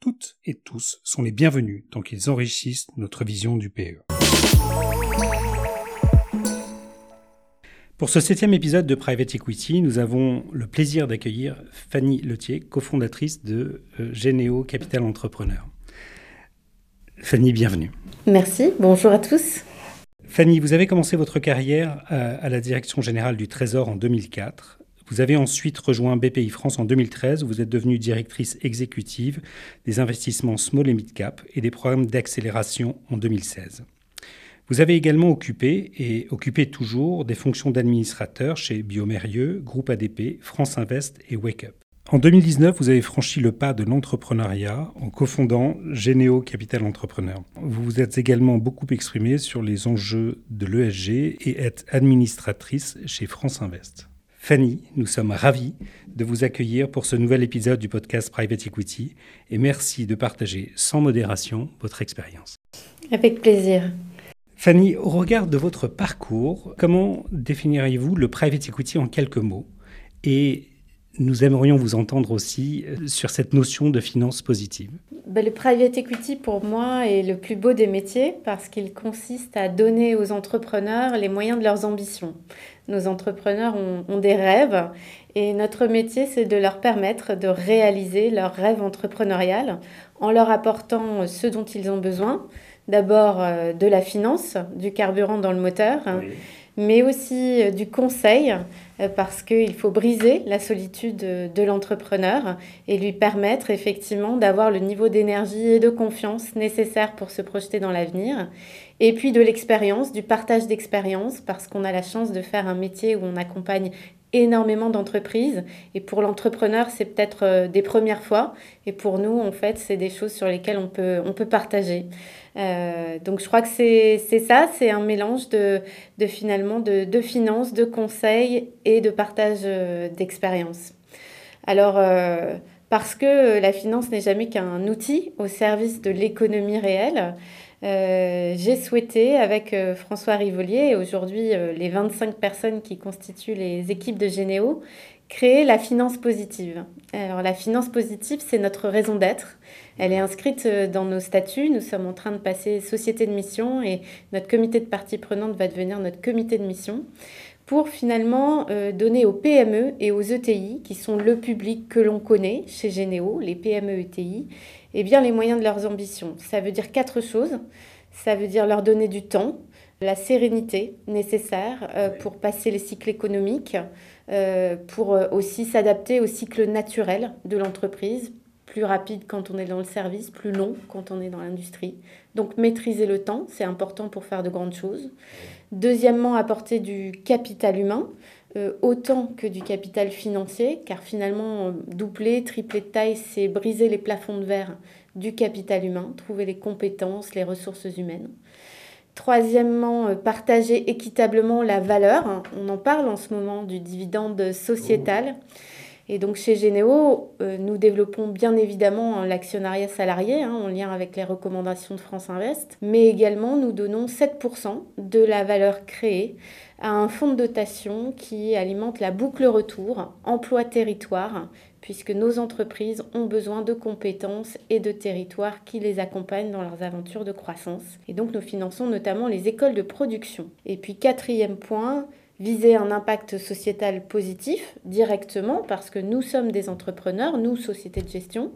toutes et tous sont les bienvenus tant qu'ils enrichissent notre vision du PE. Pour ce septième épisode de Private Equity, nous avons le plaisir d'accueillir Fanny Letier, cofondatrice de euh, Généo Capital Entrepreneur. Fanny, bienvenue. Merci, bonjour à tous. Fanny, vous avez commencé votre carrière euh, à la direction générale du Trésor en 2004. Vous avez ensuite rejoint BPI France en 2013 où vous êtes devenue directrice exécutive des investissements small et mid cap et des programmes d'accélération en 2016. Vous avez également occupé et occupé toujours des fonctions d'administrateur chez Biomérieux, Groupe ADP, France Invest et Wake Up. En 2019, vous avez franchi le pas de l'entrepreneuriat en cofondant Généo Capital Entrepreneur. Vous vous êtes également beaucoup exprimé sur les enjeux de l'ESG et êtes administratrice chez France Invest. Fanny, nous sommes ravis de vous accueillir pour ce nouvel épisode du podcast Private Equity et merci de partager sans modération votre expérience. Avec plaisir. Fanny, au regard de votre parcours, comment définiriez-vous le private equity en quelques mots? Et nous aimerions vous entendre aussi euh, sur cette notion de finance positive. Ben, le private equity, pour moi, est le plus beau des métiers parce qu'il consiste à donner aux entrepreneurs les moyens de leurs ambitions. Nos entrepreneurs ont, des rêves et notre métier, c'est de leur permettre de réaliser leurs rêves entrepreneurial en leur apportant ce dont ils ont besoin, d'abord euh, de la finance, du carburant dans le moteur, mais aussi euh, du conseil, euh, parce qu'il faut briser la solitude de l'entrepreneur et lui permettre effectivement d'avoir le niveau d'énergie et de confiance nécessaire pour se projeter dans l'avenir. Et puis de l'expérience, du partage d'expérience, parce qu'on a la chance de faire un métier où on accompagne énormément d'entreprises. Et pour l'entrepreneur, c'est peut-être des premières fois. Et pour nous, en fait, c'est des choses sur lesquelles on peut, on peut partager. Euh, donc je crois que c'est ça, c'est un mélange de, de finalement de, de finances, de conseils et de partage euh, d'expérience. Alors euh, parce que la finance n'est jamais qu'un outil au service de l'économie réelle, j'ai souhaité avec François Rivolier et aujourd'hui les 25 personnes qui constituent les équipes de Généo créer la finance positive. Alors la finance positive, c'est notre raison d'être. Elle est inscrite euh, dans nos statuts. Nous sommes en train de passer société de mission et notre comité de partie prenante va devenir notre comité de mission pour finalement euh, donner aux PME et aux ETI, qui sont le public que l'on connaît chez Généo, les PME ETI, eh bien les moyens de leurs ambitions. Ça veut dire quatre choses. Ça veut dire leur donner du temps, la sérénité nécessaire euh, pour passer les cycles économiques, euh, pour aussi s'adapter au cycle naturel de l'entreprise, plus rapide quand on est dans le service, plus long quand on est dans l'industrie. Donc maîtriser le temps, c'est important pour faire de grandes choses. Deuxièmement, apporter du capital humain, euh, autant que du capital financier, car finalement, doubler, tripler de taille, c'est briser les plafonds de verre du capital humain, trouver les compétences, les ressources humaines. Troisièmement, euh, partager équitablement la valeur. On en parle en ce moment du dividende sociétal. Et donc chez Généo, euh, nous développons bien évidemment l'actionnariat salarié hein, en lien avec les recommandations de France Invest, mais également nous donnons 7% de la valeur créée à un fonds de dotation qui alimente la boucle retour, emploi-territoire, puisque nos entreprises ont besoin de compétences et de territoires qui les accompagnent dans leurs aventures de croissance. Et donc nous finançons notamment les écoles de production. Et puis quatrième point, viser un impact sociétal positif directement parce que nous sommes des entrepreneurs, nous, sociétés de gestion,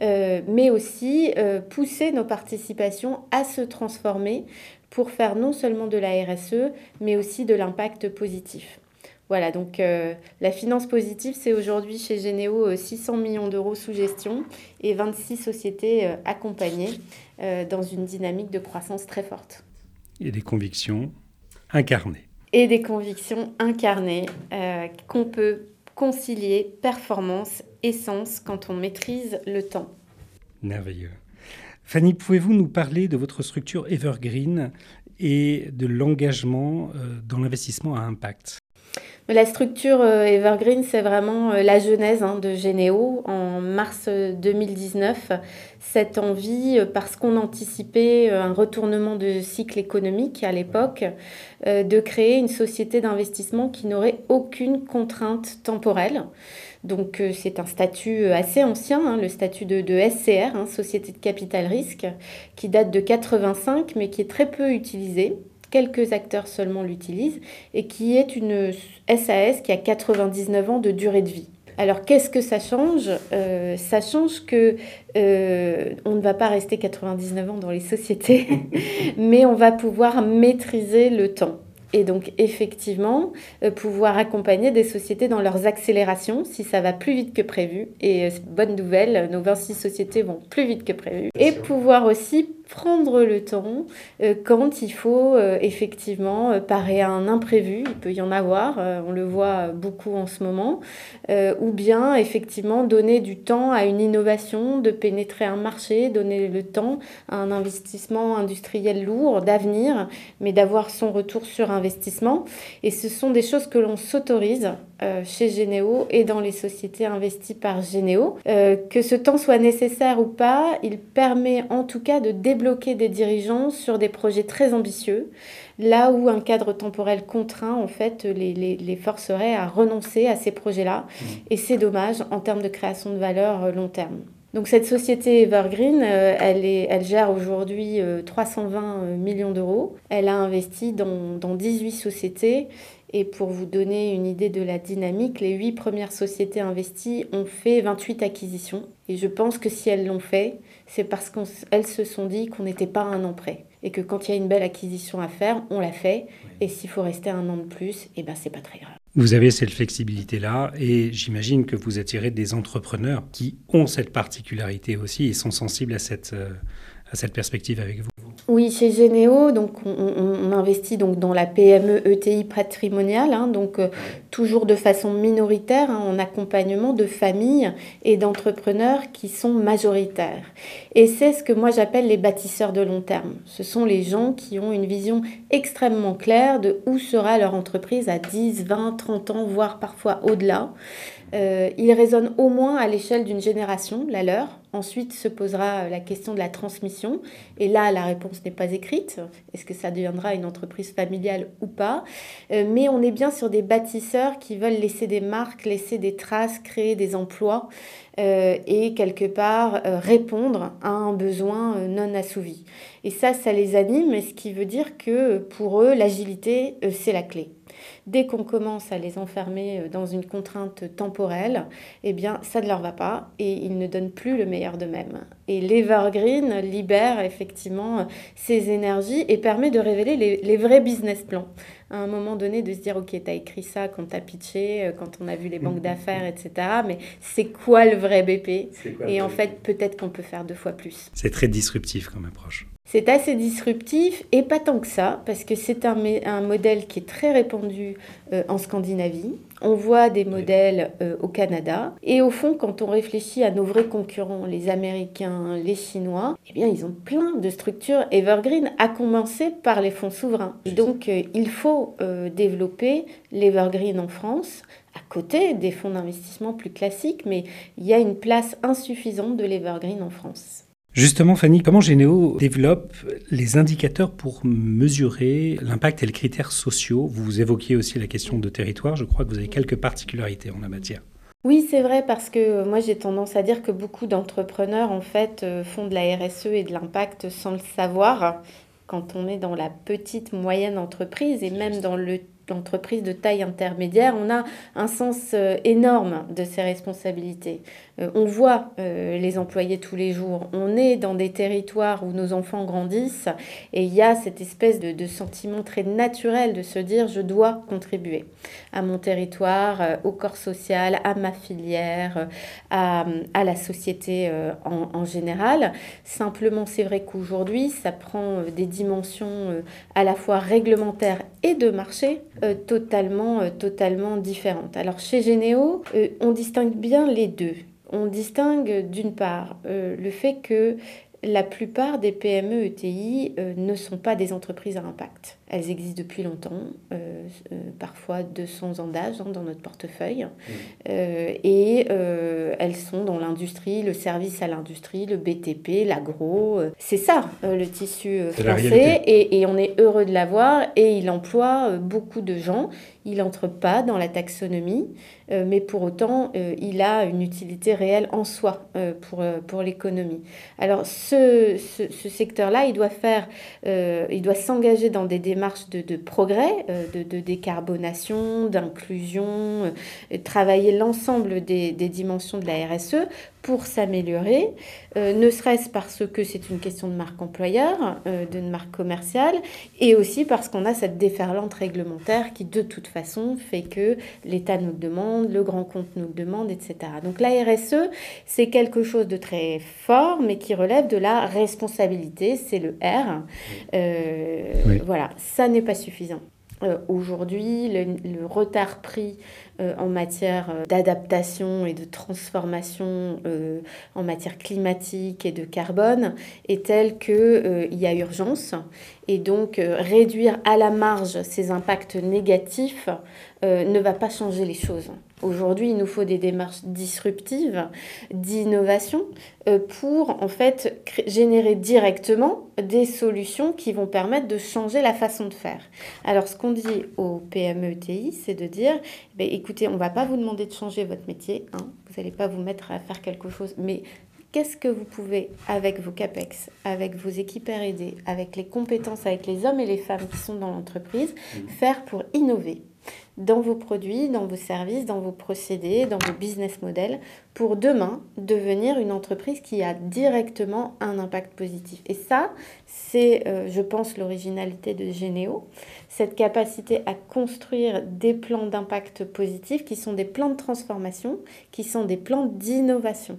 euh, mais aussi euh, pousser nos participations à se transformer pour faire non seulement de la RSE, mais aussi de l'impact positif. Voilà, donc euh, la finance positive, c'est aujourd'hui chez Généo 600 euh, millions d'euros sous gestion et 26 sociétés accompagnées dans une dynamique de croissance très forte. Et des convictions incarnées. Et des convictions incarnées qu'on peut concilier performance et sens quand on maîtrise le temps. Merveilleux. Fanny, pouvez-vous nous parler de votre structure Evergreen et de l'engagement dans l'investissement à impact? La structure euh, Evergreen, c'est vraiment euh, la genèse hein, de Généo en mars 2019. Cette envie, euh, parce qu'on anticipait un retournement de cycle économique à l'époque, de créer une société d'investissement qui n'aurait aucune contrainte temporelle. Donc c'est un statut assez ancien, hein, le statut de, SCR, hein, Société de Capital Risque, qui date de 85 mais qui est très peu utilisé quelques acteurs seulement l'utilisent, et qui est une SAS qui a 99 ans de durée de vie. Alors qu'est-ce que ça change? Euh, Ça change que euh, on ne va pas rester 99 ans dans les sociétés, mais on va pouvoir maîtriser le temps. Et donc, effectivement, euh, pouvoir accompagner des sociétés dans leurs accélérations si ça va plus vite que prévu. Et bonne nouvelle, nos 26 sociétés vont plus vite que prévu. Et pouvoir aussi prendre le temps euh, quand il faut euh, effectivement euh, parer à un imprévu, il peut y en avoir, on le voit beaucoup en ce moment, ou bien effectivement donner du temps à une innovation, de pénétrer un marché, donner le temps à un investissement industriel lourd d'avenir, mais d'avoir son retour sur investissement. Et ce sont des choses que l'on s'autorise chez Généo et dans les sociétés investies par Généo. que ce temps soit nécessaire ou pas, il permet en tout cas de bloquer des dirigeants sur des projets très ambitieux, là où un cadre temporel contraint, en fait, les, les, forcerait à renoncer à ces projets-là. Mmh. Et c'est dommage en termes de création de valeur euh, long terme. Donc cette société Evergreen, euh, elle, est, elle gère aujourd'hui 320 euh, millions d'euros. Elle a investi dans, dans 18 sociétés et pour vous donner une idée de la dynamique, les huit premières sociétés investies ont fait 28 acquisitions. Et je pense que si elles l'ont fait, c'est parce qu'elles se sont dit qu'on n'était pas un an près. Et que quand il y a une belle acquisition à faire, on l'a fait. Et s'il faut rester un an de plus, eh ben c'est pas très grave. Vous avez cette flexibilité-là et j'imagine que vous attirez des entrepreneurs qui ont cette particularité aussi et sont sensibles à cette, euh, à cette perspective avec vous. Oui, chez Généo, donc on, investit donc dans la PME ETI patrimoniale, hein, donc euh, toujours de façon minoritaire hein, en accompagnement de familles et d'entrepreneurs qui sont majoritaires. Et c'est ce que moi j'appelle les bâtisseurs de long terme. Ce sont les gens qui ont une vision extrêmement claire de où sera leur entreprise à 10, 20, 30 ans, voire parfois au-delà. Euh, ils résonnent au moins à l'échelle d'une génération, la leur, Ensuite se posera la question de la transmission. Et là, la réponse n'est pas écrite. Est-ce que ça deviendra une entreprise familiale ou pas? Euh, Mais on est bien sur des bâtisseurs qui veulent laisser des marques, laisser des traces, créer des emplois euh, et quelque part répondre à un besoin non assouvi. Et ça, ça les anime, ce qui veut dire que pour eux, l'agilité, c'est la clé. Dès qu'on commence à les enfermer euh, dans une contrainte temporelle, eh bien, ça ne leur va pas et ils ne donnent plus le meilleur d'eux-mêmes. Et l'Evergreen libère effectivement ces énergies et permet de révéler les, vrais business plans. À un moment donné, de se dire, OK, tu as écrit ça quand tu as pitché, euh, quand on a vu les banques d'affaires, etc. Mais c'est quoi le vrai BP Et en fait, peut-être qu'on peut faire deux fois plus. C'est très disruptif comme approche. C'est assez disruptif et pas tant que ça, parce que c'est un, un, modèle qui est très répandu euh, en Scandinavie. On voit des modèles euh, au Canada. Et au fond, quand on réfléchit à nos vrais concurrents, les Américains, les Chinois, eh bien, ils ont plein de structures evergreen, à commencer par les fonds souverains. Et donc, euh, il faut développer l'evergreen en France à côté des fonds d'investissement plus classiques, mais il y a une place insuffisante de l'evergreen en France. Justement, Fanny, comment Généo développe les indicateurs pour mesurer l'impact et les critères sociaux? Vous évoquiez aussi la question de territoire. Je crois que vous avez quelques particularités en la matière. Oui, c'est vrai parce que moi j'ai tendance à dire que beaucoup d'entrepreneurs en fait euh, font de la RSE et de l'impact sans le savoir quand on est dans la petite moyenne entreprise et même dans le l'entreprise de taille intermédiaire, on a un sens euh, énorme de ses responsabilités. Euh, on voit euh, les employés tous les jours, on est dans des territoires où nos enfants grandissent et il y a cette espèce de, sentiment très naturel de se dire je dois contribuer à mon territoire, au corps social, à ma filière, à, la société en, général. Simplement, c'est vrai qu'aujourd'hui, ça prend des dimensions à la fois réglementaires et de marché euh, totalement, euh, totalement différentes. Alors chez Généo, euh, on distingue bien les deux. On distingue d'une part le fait que la plupart des PME ETI euh, ne sont pas des entreprises à impact. Elles existent depuis longtemps, euh, euh, parfois 200 ans d'âge hein, dans notre portefeuille, mmh. et elles sont dans l'industrie, le service à l'industrie, le BTP, l'agro. C'est ça le tissu français, et, et, on est heureux de l'avoir, et il emploie beaucoup de gens. Il n'entre pas dans la taxonomie, mais pour autant, il a une utilité réelle en soi pour, pour l'économie. Alors, ce, secteur-là, il doit faire, euh, il doit s'engager dans des démarches de, progrès, euh, de, décarbonation, d'inclusion, euh, travailler l'ensemble des, dimensions de la RSE pour s'améliorer, euh, ne serait-ce parce que c'est une question de marque employeur, euh, de marque commerciale, et aussi parce qu'on a cette déferlante réglementaire qui de toute façon fait que l'État nous le demande, le grand compte nous le demande, etc. Donc la RSE, c'est quelque chose de très fort, mais qui relève de la responsabilité, c'est le R. Euh, voilà, ça n'est pas suffisant. Aujourd'hui, le, retard pris euh, en matière euh, d'adaptation et de transformation euh, en matière climatique et de carbone est tel qu'il y a urgence. Et donc réduire à la marge ces impacts négatifs ne va pas changer les choses. Aujourd'hui, il nous faut des démarches disruptives, d'innovation, pour en fait générer directement des solutions qui vont permettre de changer la façon de faire. Alors, ce qu'on dit aux PME-TI, c'est de dire, ben, écoutez, on ne va pas vous demander de changer votre métier, hein. vous n'allez pas vous mettre à faire quelque chose, mais qu'est-ce que vous pouvez, avec vos CAPEX, avec vos équipes RD, avec les compétences, avec les hommes et les femmes qui sont dans l'entreprise, mmh. faire pour innover? Dans vos produits, dans vos services, dans vos procédés, dans vos business models, pour demain devenir une entreprise qui a directement un impact positif. Et ça, c'est, euh, je pense, l'originalité de Généo, cette capacité à construire des plans d'impact positif qui sont des plans de transformation, qui sont des plans d'innovation.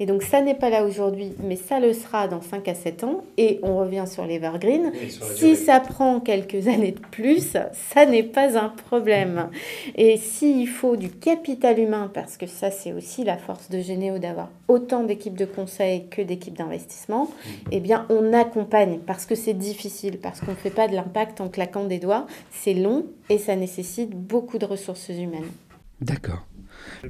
Et donc ça n'est pas là aujourd'hui, mais ça le sera dans 5 à 7 ans. Et on revient sur l'Evergreen. Si ça prend quelques années de plus, ça n'est pas un problème. Et s'il faut du capital humain, parce que ça c'est aussi la force de Généo d'avoir autant d'équipes de conseil que d'équipes d'investissement, mm. eh bien on accompagne parce que c'est difficile, parce qu'on ne fait pas de l'impact en claquant des doigts. C'est long et ça nécessite beaucoup de ressources humaines. D'accord.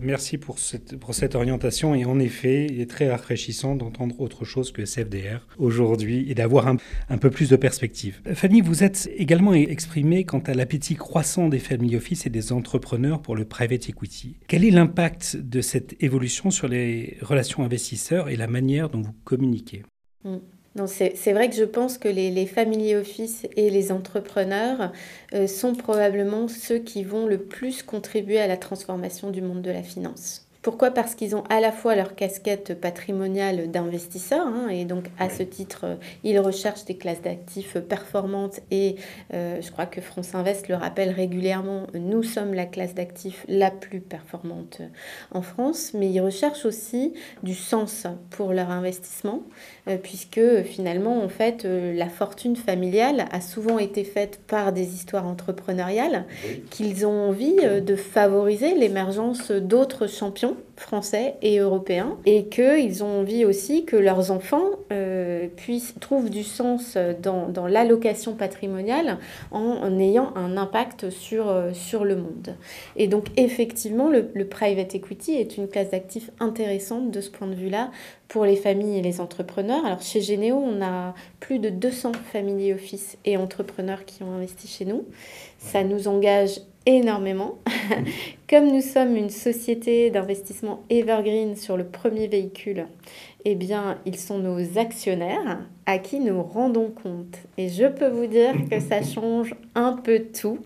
Merci pour cette, pour cette orientation et en effet, il est très rafraîchissant d'entendre autre chose que SFDR aujourd'hui et d'avoir un, un, peu plus de perspective. Fanny, vous êtes également exprimée quant à l'appétit croissant des family office et des entrepreneurs pour le private equity. Quel est l'impact de cette évolution sur les relations investisseurs et la manière dont vous communiquez? Mm c'est vrai que je pense que les, les family office et les entrepreneurs euh, sont probablement ceux qui vont le plus contribuer à la transformation du monde de la finance. Pourquoi Parce qu'ils ont à la fois leur casquette patrimoniale d'investisseurs, hein, et donc à ce titre, euh, ils recherchent des classes d'actifs performantes, et euh, je crois que France Invest le rappelle régulièrement, nous sommes la classe d'actifs la plus performante en France, mais ils recherchent aussi du sens pour leur investissement, euh, puisque finalement, en fait, la fortune familiale a souvent été faite par des histoires entrepreneuriales, qu'ils ont envie de favoriser l'émergence d'autres champions français et européens, et qu'ils ont envie aussi que leurs enfants euh, puissent, trouvent du sens dans, dans l'allocation patrimoniale en, ayant un impact sur, euh, sur le monde. Et donc effectivement, le, private equity est une classe d'actifs intéressante de ce point de vue-là pour les familles et les entrepreneurs. Alors chez Généo, on a plus de 200 family office et entrepreneurs qui ont investi chez nous. Ça nous engage énormément. Comme nous sommes une société d'investissement evergreen sur le premier véhicule, eh bien, ils sont nos actionnaires à qui nous rendons compte. Et je peux vous dire que ça change un peu tout.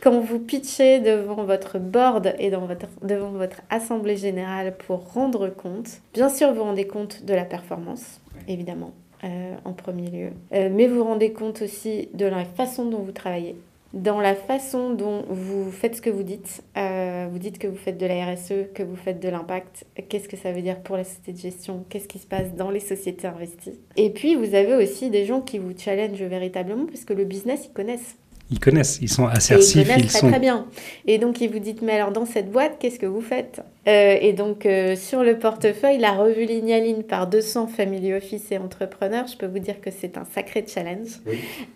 Quand vous pitchez devant votre board et dans votre, devant votre assemblée générale pour rendre compte, bien sûr, vous rendez compte de la performance, évidemment. Euh, en premier lieu. Euh, mais vous rendez compte aussi de la façon dont vous travaillez, dans la façon dont vous faites ce que vous dites. Euh, vous dites que vous faites de la RSE, que vous faites de l'impact. Qu'est-ce que ça veut dire pour la société de gestion Qu'est-ce qui se passe dans les sociétés investies Et puis, vous avez aussi des gens qui vous challengent véritablement, puisque le business, ils connaissent. Ils connaissent, ils sont assertifs, ils, connaissent ils très, sont très bien. Et donc ils vous dites mais alors dans cette boîte qu'est-ce que vous faites Euh, Et donc euh, sur le portefeuille, la revue ligne à ligne par 200 family office et entrepreneurs, je peux vous dire que c'est un sacré challenge,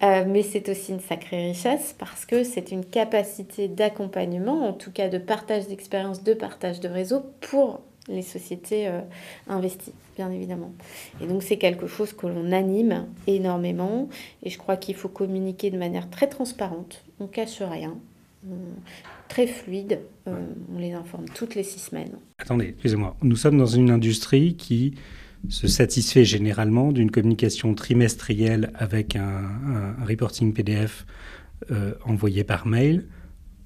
Euh, mais c'est aussi une sacrée richesse parce que c'est une capacité d'accompagnement, en tout cas de partage d'expérience, de partage de réseau pour les sociétés euh, investies, bien évidemment. Et donc c'est quelque chose que l'on anime énormément et je crois qu'il faut communiquer de manière très transparente, on cache rien, on- très fluide, euh, on les informe toutes les six semaines. Attendez, excusez-moi. Nous sommes dans une industrie qui se satisfait généralement d'une communication trimestrielle avec un, un- un reporting PDF euh, envoyé par mail.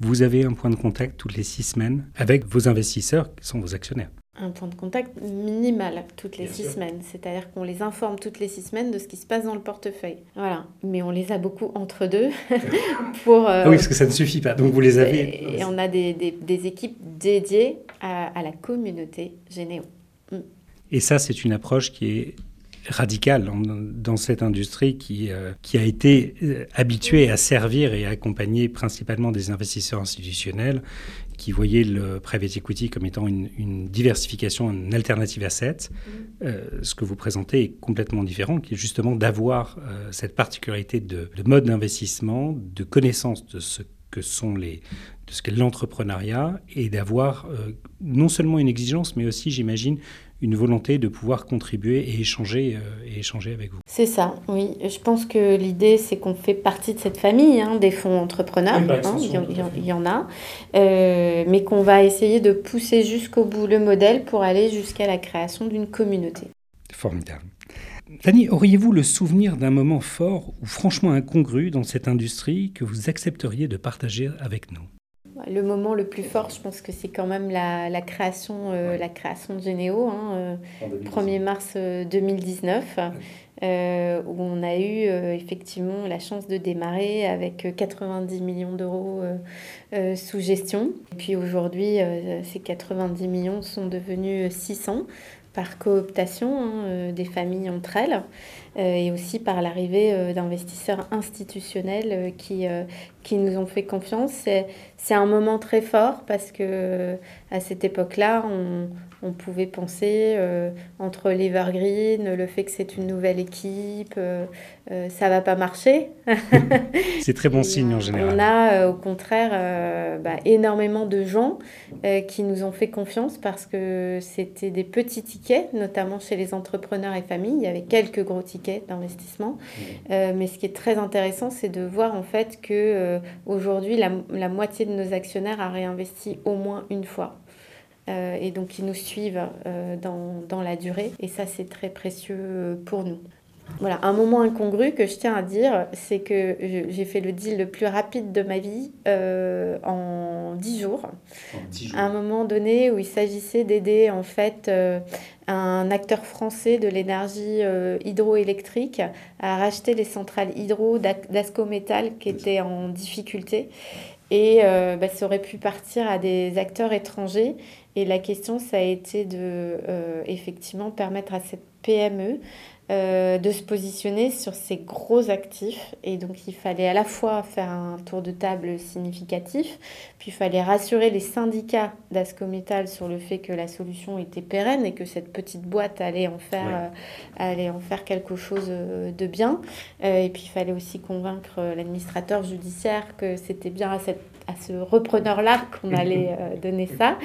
Vous avez un point de contact toutes les six semaines avec vos investisseurs qui sont vos actionnaires. Un point de contact minimal toutes les Bien six sûr. semaines, c'est-à-dire qu'on les informe toutes les six semaines de ce qui se passe dans le portefeuille. Voilà, mais on les a beaucoup entre deux pour... euh, Ah oui, parce que ça ne suffit pas. Donc vous les avez. Et on a des, des- des équipes dédiées à, à la communauté Généo. Et ça, c'est une approche qui est radicale dans cette industrie qui, euh, qui a été euh, habituée à servir et à accompagner principalement des investisseurs institutionnels qui voyaient le private equity comme étant une, une diversification, une alternative asset. Euh, ce que vous présentez est complètement différent, qui est justement d'avoir euh, cette particularité de, de mode d'investissement, de connaissance de ce que sont les, de ce qu'est l'entrepreneuriat et d'avoir euh, non seulement une exigence, mais aussi, j'imagine, une volonté de pouvoir contribuer et échanger, euh, et échanger avec vous. C'est ça, oui. Je pense que l'idée, c'est qu'on fait partie de cette famille hein, des fonds entrepreneurs. Oui, hein, il, y en- il y a. Euh, mais qu'on va essayer de pousser jusqu'au bout le modèle pour aller jusqu'à la création d'une communauté. Formidable. Fanny, auriez-vous le souvenir d'un moment fort ou franchement incongru dans cette industrie que vous accepteriez de partager avec nous? Le moment le plus fort, je pense que c'est quand même la, la création, euh, la création de Généo, hein, euh, 1er mars euh, 2019, euh, où on a eu effectivement la chance de démarrer avec euh, 90 millions d'euros sous gestion. Et puis aujourd'hui, ces 90 millions sont devenus 600 par cooptation hein, des familles entre elles et aussi par l'arrivée euh, d'investisseurs institutionnels euh, qui, euh, qui nous ont fait confiance. C'est, un moment très fort parce que euh, à cette époque-là, on, on pouvait penser euh, entre l'Evergreen, le fait que c'est une nouvelle équipe, euh, euh, ça va pas marcher. C'est très bon Et, signe euh, en général. On a euh, au contraire euh, bah, énormément de gens euh, qui nous ont fait confiance parce que c'était des petits tickets, notamment chez les entrepreneurs et familles. Il y avait quelques gros tickets d'investissement. Euh, mais ce qui est très intéressant, c'est de voir en fait que euh, aujourd'hui, la, la moitié de nos actionnaires a réinvesti au moins une fois. Euh, et donc, ils nous suivent dans, dans la durée. Et ça, c'est très précieux pour nous. Voilà, un moment incongru que je tiens à dire, c'est que j'ai fait le deal le plus rapide de ma vie euh, en 10 jours. À un moment donné où il s'agissait d'aider en fait euh, un acteur français de l'énergie euh, hydroélectrique à racheter les centrales hydro d'Ascométal qui étaient en difficulté. Et bah, ça aurait pu partir à des acteurs étrangers. Et la question, ça a été de effectivement permettre à cette PME euh, de se positionner sur ces gros actifs. Et donc, il fallait à la fois faire un tour de table significatif, puis il fallait rassurer les syndicats d'Ascométal sur le fait que la solution était pérenne et que cette petite boîte allait en faire, Ouais. euh, allait en faire quelque chose euh, de bien. Euh, et puis, il fallait aussi convaincre l'administrateur judiciaire que c'était bien à cette à ce repreneur-là qu'on allait euh, donner ça.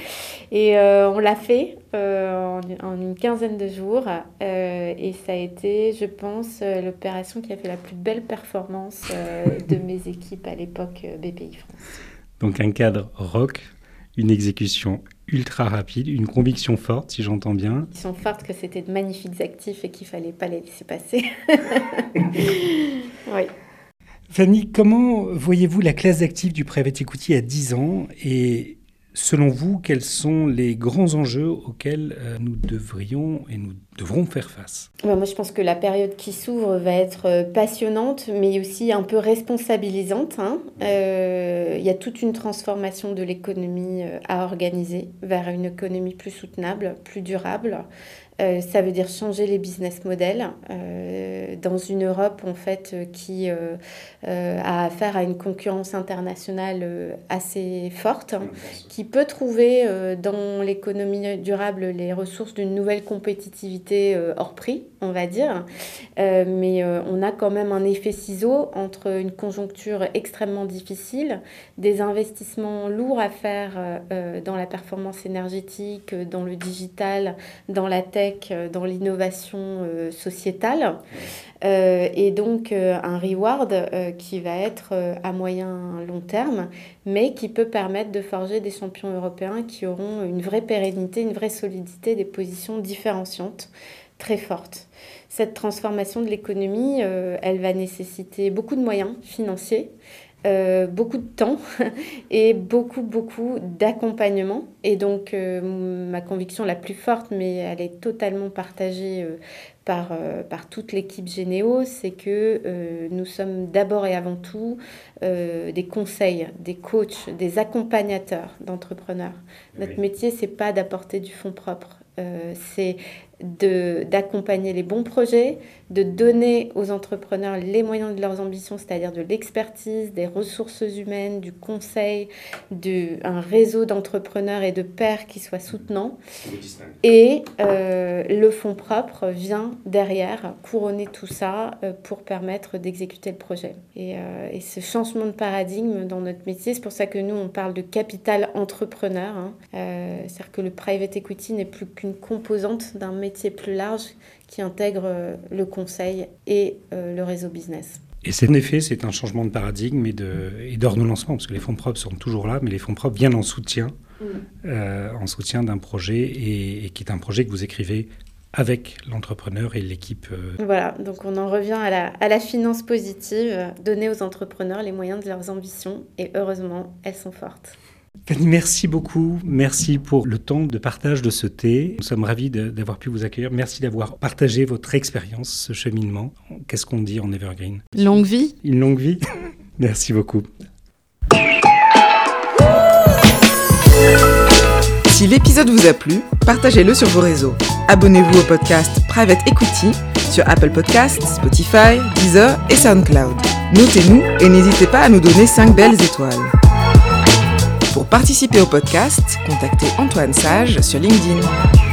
Et euh, on l'a fait euh, en, en une quinzaine de jours. et ça a été, je pense, l'opération qui a fait la plus belle performance de mes équipes à l'époque BPI France. Donc un cadre rock, une exécution ultra rapide, une conviction forte, si j'entends bien. Ils sont fortes que c'était de magnifiques actifs et qu'il fallait pas les laisser passer. oui. Fanny, comment voyez-vous la classe d'actifs du private equity à 10 ans et selon vous, quels sont les grands enjeux auxquels euh, nous devrions et nous devrons faire face? Moi, je pense que la période qui s'ouvre va être euh, passionnante, mais aussi un peu responsabilisante. hein. Euh, Il y a toute une transformation de l'économie à organiser vers une économie plus soutenable, plus durable. Euh, ça veut dire changer les business models euh, dans une Europe en fait qui a affaire à une concurrence internationale assez forte, qui peut trouver dans l'économie durable les ressources d'une nouvelle compétitivité hors prix, on va dire. mais on a quand même un effet ciseau entre une conjoncture extrêmement difficile, des investissements lourds à faire dans la performance énergétique, dans le digital, dans la tech euh, dans l'innovation euh, sociétale. Euh, et donc un reward qui va être à moyen long terme, mais qui peut permettre de forger des champions européens qui auront une vraie pérennité, une vraie solidité, des positions différenciantes très fortes. Cette transformation de l'économie, elle va nécessiter beaucoup de moyens financiers, euh, beaucoup de temps et beaucoup, beaucoup d'accompagnement. Et donc, euh, ma conviction la plus forte, mais elle est totalement partagée euh, par, par toute l'équipe Généo, c'est que nous sommes d'abord et avant tout des conseils, des coachs, des accompagnateurs d'entrepreneurs. Notre métier, c'est pas d'apporter du fonds propre. c'est d'accompagner les bons projets, de donner aux entrepreneurs les moyens de leurs ambitions, c'est-à-dire de l'expertise, des ressources humaines, du conseil, de, un réseau d'entrepreneurs et de pairs qui soit soutenant. Et euh, le fonds propre vient derrière couronner tout ça euh, pour permettre d'exécuter le projet. Et, euh, et, ce changement de paradigme dans notre métier, c'est pour ça que nous, on parle de capital entrepreneur. Hein. c'est-à-dire que le private equity n'est plus qu'une composante d'un métier plus large qui intègre euh, le conseil et euh, le réseau business. Et c'est en effet, c'est un changement de paradigme et, de, et d'ordonnancement, parce que les fonds propres sont toujours là, mais les fonds propres viennent en soutien, mm. euh, en soutien d'un projet, et, qui est un projet que vous écrivez avec l'entrepreneur et l'équipe. Voilà, donc on en revient à la, à la finance positive, donner aux entrepreneurs les moyens de leurs ambitions, et heureusement, elles sont fortes. Fanny, merci beaucoup. Merci pour le temps de partage de ce thé. Nous sommes ravis d'avoir pu vous accueillir. Merci d'avoir partagé votre expérience, ce cheminement. Qu'est-ce qu'on dit en Evergreen? Longue vie. Une longue vie. merci beaucoup. Si l'épisode vous a plu, partagez-le sur vos réseaux. Abonnez-vous au podcast Private Equity sur Apple Podcasts, Spotify, Deezer et SoundCloud. Notez-nous et n'hésitez pas à nous donner 5 belles étoiles. Pour participer au podcast, contactez Antoine Sage sur LinkedIn.